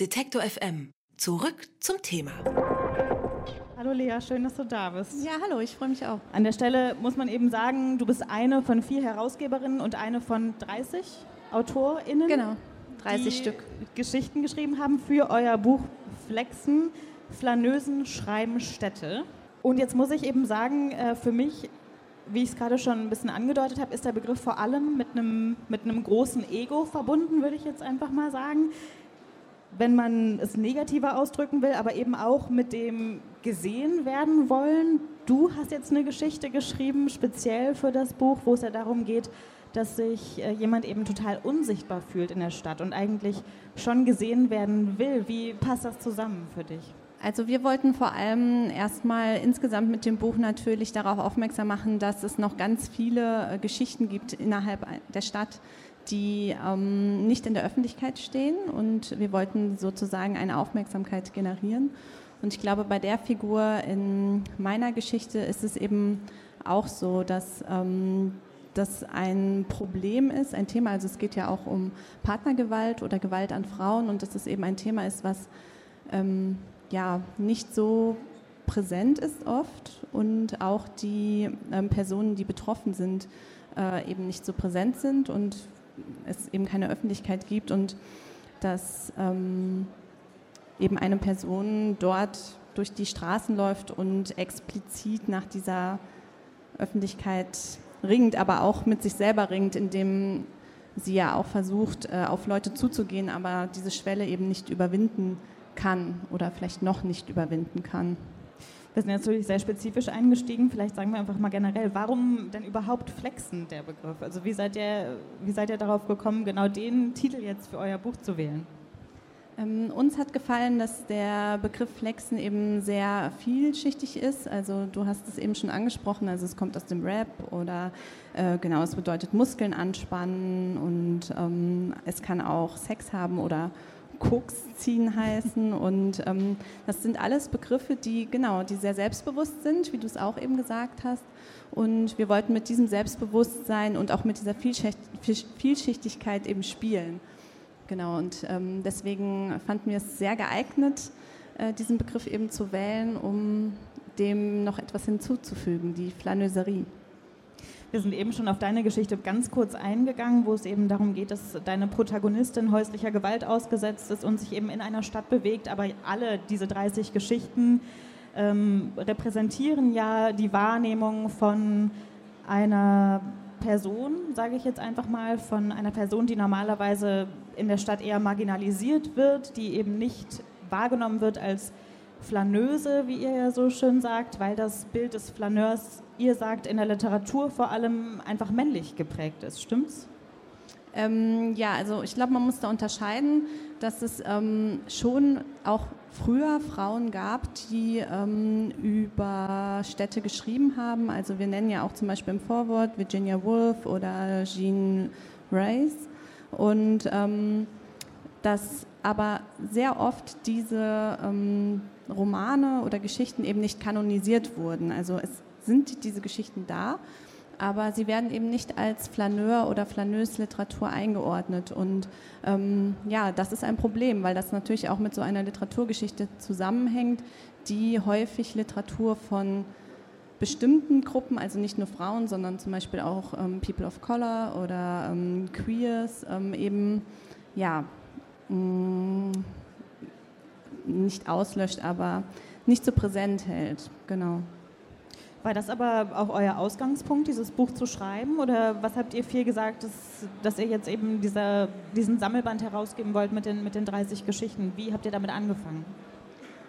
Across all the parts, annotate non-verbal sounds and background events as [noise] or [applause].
Detektor FM. Zurück zum Thema. Hallo Lea, schön, dass du da bist. Ja, hallo, ich freue mich auch. An der Stelle muss man eben sagen, du bist eine von vier Herausgeberinnen und eine von 30 AutorInnen. Genau, 30 die Stück. Geschichten geschrieben haben für euer Buch Flexen, Flanösen, Schreiben, Städte. Und jetzt muss ich eben sagen, äh, für mich, wie ich es gerade schon ein bisschen angedeutet habe, ist der Begriff vor allem mit einem, mit einem großen Ego verbunden, würde ich jetzt einfach mal sagen wenn man es negativer ausdrücken will, aber eben auch mit dem gesehen werden wollen. Du hast jetzt eine Geschichte geschrieben, speziell für das Buch, wo es ja darum geht, dass sich äh, jemand eben total unsichtbar fühlt in der Stadt und eigentlich schon gesehen werden will. Wie passt das zusammen für dich? Also wir wollten vor allem erstmal insgesamt mit dem Buch natürlich darauf aufmerksam machen, dass es noch ganz viele äh, Geschichten gibt innerhalb der Stadt, die ähm, nicht in der Öffentlichkeit stehen und wir wollten sozusagen eine Aufmerksamkeit generieren. Und ich glaube, bei der Figur in meiner Geschichte ist es eben auch so, dass ähm, das ein Problem ist, ein Thema, also es geht ja auch um Partnergewalt oder Gewalt an Frauen und dass es eben ein Thema ist, was ähm, ja nicht so präsent ist oft und auch die ähm, Personen, die betroffen sind, äh, eben nicht so präsent sind und es eben keine Öffentlichkeit gibt und dass ähm, eben eine Person dort durch die Straßen läuft und explizit nach dieser Öffentlichkeit ringt, aber auch mit sich selber ringt, indem sie ja auch versucht, äh, auf Leute zuzugehen, aber diese Schwelle eben nicht überwinden kann oder vielleicht noch nicht überwinden kann. Wir sind jetzt natürlich sehr spezifisch eingestiegen. Vielleicht sagen wir einfach mal generell, warum denn überhaupt Flexen, der Begriff? Also wie seid ihr, wie seid ihr darauf gekommen, genau den Titel jetzt für euer Buch zu wählen? Ähm, uns hat gefallen, dass der Begriff Flexen eben sehr vielschichtig ist. Also du hast es eben schon angesprochen, also es kommt aus dem Rap oder äh, genau, es bedeutet Muskeln anspannen und ähm, es kann auch Sex haben oder Koks ziehen heißen. Und ähm, das sind alles Begriffe, die genau, die sehr selbstbewusst sind, wie du es auch eben gesagt hast. Und wir wollten mit diesem Selbstbewusstsein und auch mit dieser Vielschichtigkeit eben spielen. Genau, und ähm, deswegen fanden wir es sehr geeignet, äh, diesen Begriff eben zu wählen, um dem noch etwas hinzuzufügen, die Flaneuserie. Wir sind eben schon auf deine Geschichte ganz kurz eingegangen, wo es eben darum geht, dass deine Protagonistin häuslicher Gewalt ausgesetzt ist und sich eben in einer Stadt bewegt. Aber alle diese 30 Geschichten ähm, repräsentieren ja die Wahrnehmung von einer Person, sage ich jetzt einfach mal, von einer Person, die normalerweise in der Stadt eher marginalisiert wird, die eben nicht wahrgenommen wird als Flaneuse, wie ihr ja so schön sagt, weil das Bild des Flaneurs, ihr sagt, in der Literatur vor allem einfach männlich geprägt ist. Stimmt's? Ähm, ja, also ich glaube, man muss da unterscheiden, dass es ähm, schon auch früher Frauen gab, die ähm, über Städte geschrieben haben. Also wir nennen ja auch zum Beispiel im Vorwort Virginia Woolf oder Jean Rice. Und ähm, dass aber sehr oft diese ähm, Romane oder Geschichten eben nicht kanonisiert wurden. Also es sind diese Geschichten da, aber sie werden eben nicht als Flaneur oder Flaneuse-Literatur eingeordnet. Und ähm, ja, das ist ein Problem, weil das natürlich auch mit so einer Literaturgeschichte zusammenhängt, die häufig Literatur von bestimmten Gruppen, also nicht nur Frauen, sondern zum Beispiel auch ähm, People of Color oder ähm, Queers, ähm, eben ja, mm, nicht auslöscht, aber nicht so präsent hält. Genau. War das aber auch euer Ausgangspunkt, dieses Buch zu schreiben? Oder was habt ihr viel gesagt, dass, dass ihr jetzt eben dieser, diesen Sammelband herausgeben wollt mit den, mit den 30 Geschichten? Wie habt ihr damit angefangen?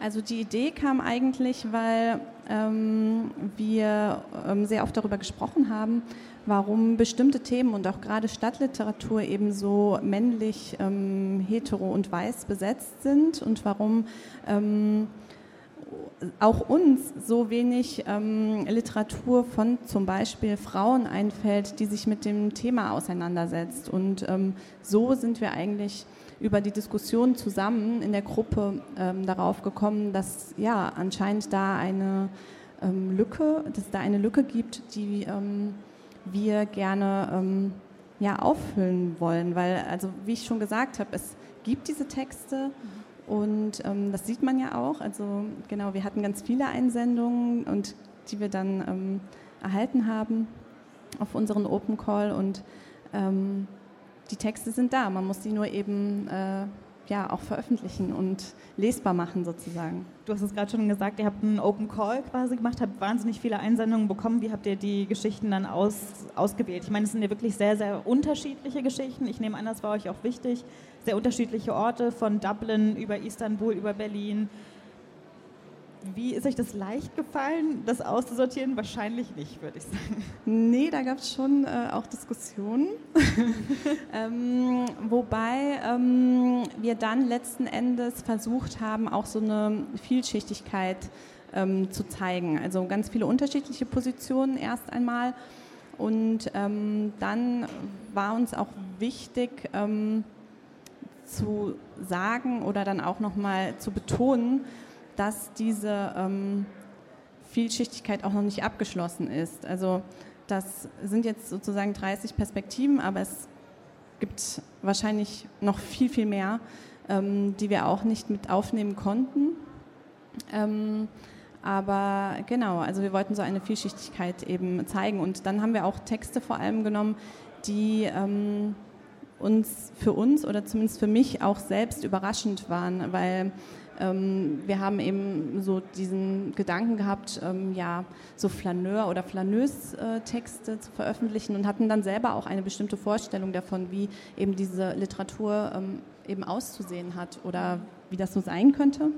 Also die Idee kam eigentlich, weil ähm, wir ähm, sehr oft darüber gesprochen haben, warum bestimmte Themen und auch gerade Stadtliteratur eben so männlich, ähm, hetero und weiß besetzt sind und warum ähm, auch uns so wenig ähm, Literatur von zum Beispiel Frauen einfällt, die sich mit dem Thema auseinandersetzt. Und ähm, so sind wir eigentlich über die Diskussion zusammen in der Gruppe ähm, darauf gekommen, dass ja anscheinend da eine ähm, Lücke, dass da eine Lücke gibt, die ähm, wir gerne ähm, ja, auffüllen wollen. Weil, also wie ich schon gesagt habe, es gibt diese Texte Und ähm, das sieht man ja auch. Also genau, wir hatten ganz viele Einsendungen und die wir dann ähm, erhalten haben auf unseren Open Call und ähm, die Texte sind da. Man muss sie nur eben äh, ja, auch veröffentlichen und lesbar machen sozusagen. Du hast es gerade schon gesagt, ihr habt einen Open Call quasi gemacht, habt wahnsinnig viele Einsendungen bekommen. Wie habt ihr die Geschichten dann aus, ausgewählt? Ich meine, es sind ja wirklich sehr, sehr unterschiedliche Geschichten. Ich nehme an, das war euch auch wichtig. Sehr unterschiedliche Orte, von Dublin über Istanbul, über Berlin, wie ist euch das leicht gefallen, das auszusortieren? Wahrscheinlich nicht, würde ich sagen. Nee, da gab es schon äh, auch Diskussionen. [laughs] ähm, wobei ähm, wir dann letzten Endes versucht haben, auch so eine Vielschichtigkeit ähm, zu zeigen. Also ganz viele unterschiedliche Positionen erst einmal. Und ähm, dann war uns auch wichtig, ähm, zu sagen oder dann auch nochmal zu betonen, dass diese ähm, Vielschichtigkeit auch noch nicht abgeschlossen ist. Also das sind jetzt sozusagen 30 Perspektiven, aber es gibt wahrscheinlich noch viel, viel mehr, ähm, die wir auch nicht mit aufnehmen konnten. Ähm, aber genau, also wir wollten so eine Vielschichtigkeit eben zeigen. Und dann haben wir auch Texte vor allem genommen, die ähm, uns für uns oder zumindest für mich auch selbst überraschend waren, weil ähm, wir haben eben so diesen Gedanken gehabt, ähm, ja, so Flaneur- oder Flaneuse-Texte zu veröffentlichen und hatten dann selber auch eine bestimmte Vorstellung davon, wie eben diese Literatur ähm, eben auszusehen hat oder wie das so sein könnte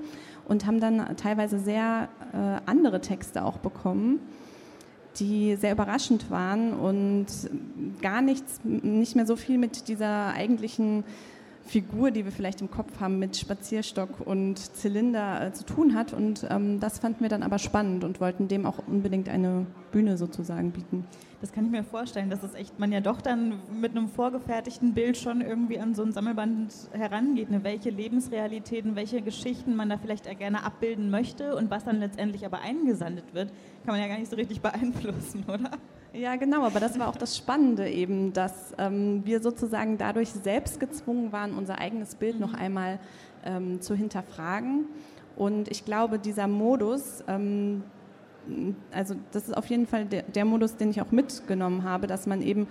und haben dann teilweise sehr äh, andere Texte auch bekommen die sehr überraschend waren und gar nichts, nicht mehr so viel mit dieser eigentlichen Figur, die wir vielleicht im Kopf haben, mit Spazierstock und Zylinder äh, zu tun hat. Und ähm, das fanden wir dann aber spannend und wollten dem auch unbedingt eine Bühne sozusagen bieten. Das kann ich mir vorstellen, dass es echt man ja doch dann mit einem vorgefertigten Bild schon irgendwie an so ein Sammelband herangeht. Ne? Welche Lebensrealitäten, welche Geschichten man da vielleicht gerne abbilden möchte und was dann letztendlich aber eingesandet wird, kann man ja gar nicht so richtig beeinflussen, oder? Ja, genau, aber das war auch das Spannende eben, dass ähm, wir sozusagen dadurch selbst gezwungen waren, unser eigenes Bild noch mhm. einmal ähm, zu hinterfragen. Und ich glaube, dieser Modus, ähm, also das ist auf jeden Fall der, der, Modus, den ich auch mitgenommen habe, dass man eben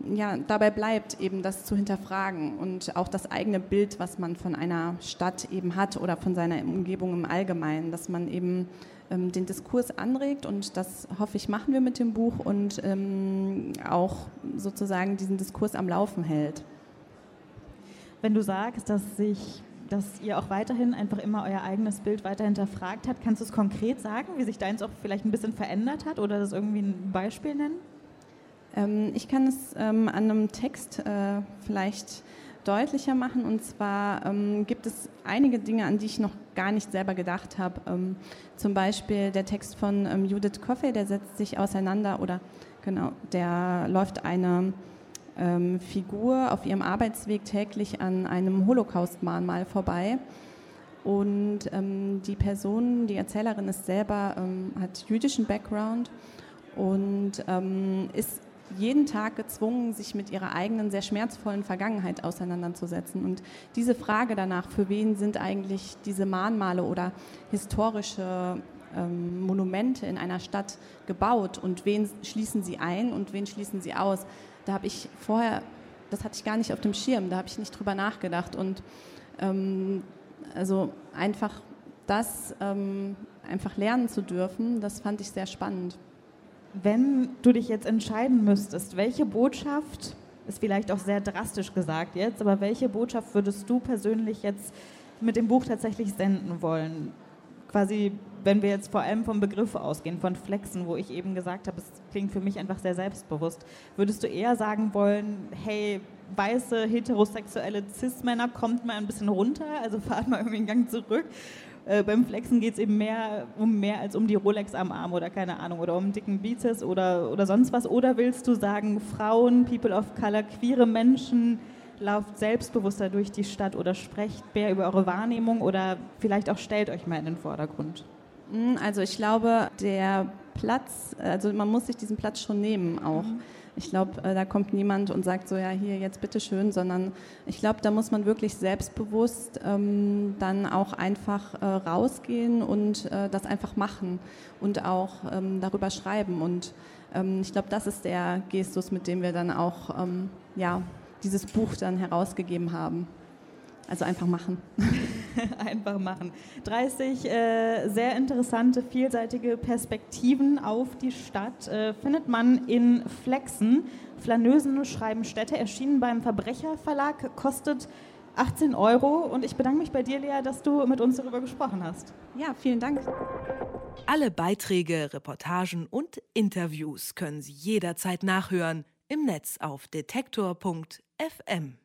ja, dabei bleibt, eben das zu hinterfragen und auch das eigene Bild, was man von einer Stadt eben hat oder von seiner Umgebung im Allgemeinen, dass man eben ähm, den Diskurs anregt und das hoffe ich machen wir mit dem Buch und ähm, auch sozusagen diesen Diskurs am Laufen hält. Wenn du sagst, dass sich dass ihr auch weiterhin einfach immer euer eigenes Bild weiter hinterfragt habt. Kannst du es konkret sagen, wie sich deins auch vielleicht ein bisschen verändert hat oder das irgendwie ein Beispiel nennen? Ähm, ich kann es ähm, an einem Text äh, vielleicht deutlicher machen. Und zwar ähm, gibt es einige Dinge, an die ich noch gar nicht selber gedacht habe. Ähm, zum Beispiel der Text von ähm, Judith Coffey, der setzt sich auseinander oder genau, der läuft eine ähm, Figur auf ihrem Arbeitsweg täglich an einem Holocaust-Mahnmal vorbei. Und ähm, die Person, die Erzählerin ist selber, ähm, hat jüdischen Background und ist jeden Tag gezwungen, sich mit ihrer eigenen sehr schmerzvollen Vergangenheit auseinanderzusetzen. Und diese Frage danach, für wen sind eigentlich diese Mahnmale oder historische ähm, Monumente in einer Stadt gebaut und wen schließen sie ein und wen schließen sie aus, da habe ich vorher, das hatte ich gar nicht auf dem Schirm, da habe ich nicht drüber nachgedacht. Und ähm, also einfach das ähm, einfach lernen zu dürfen, das fand ich sehr spannend. Wenn du dich jetzt entscheiden müsstest, welche Botschaft, ist vielleicht auch sehr drastisch gesagt jetzt, aber welche Botschaft würdest du persönlich jetzt mit dem Buch tatsächlich senden wollen? Quasi, wenn wir jetzt vor allem vom Begriff ausgehen, von Flexen, wo ich eben gesagt habe, es klingt für mich einfach sehr selbstbewusst. Würdest du eher sagen wollen, hey, weiße, heterosexuelle Cis-Männer, kommt mal ein bisschen runter, also fahrt mal irgendwie einen Gang zurück? Äh, beim Flexen geht es eben mehr um mehr als um die Rolex am Arm oder keine Ahnung oder um dicken Bizeps oder, oder sonst was. Oder willst du sagen, Frauen, People of Color, queere Menschen, lauft selbstbewusster durch die Stadt oder sprecht mehr über eure Wahrnehmung oder vielleicht auch stellt euch mal in den Vordergrund? Hm, also ich glaube, der Platz, also man muss sich diesen Platz schon nehmen auch. Mhm Ich glaube, äh, da kommt niemand und sagt so, ja, hier, jetzt bitteschön, sondern ich glaube, da muss man wirklich selbstbewusst ähm, dann auch einfach äh, rausgehen und äh, das einfach machen und auch ähm, darüber schreiben. Und ähm, ich glaube, das ist der Gestus, mit dem wir dann auch ähm, ja, dieses Buch dann herausgegeben haben. Also einfach machen. [laughs] einfach machen. 30 äh, sehr interessante, vielseitige Perspektiven auf die Stadt äh, findet man in Flexen. Flanösen schreiben Städte, erschienen beim Verbrecherverlag, kostet 18 Euro. Und ich bedanke mich bei dir, Lea, dass du mit uns darüber gesprochen hast. Ja, vielen Dank. Alle Beiträge, Reportagen und Interviews können Sie jederzeit nachhören im Netz auf detektor.fm.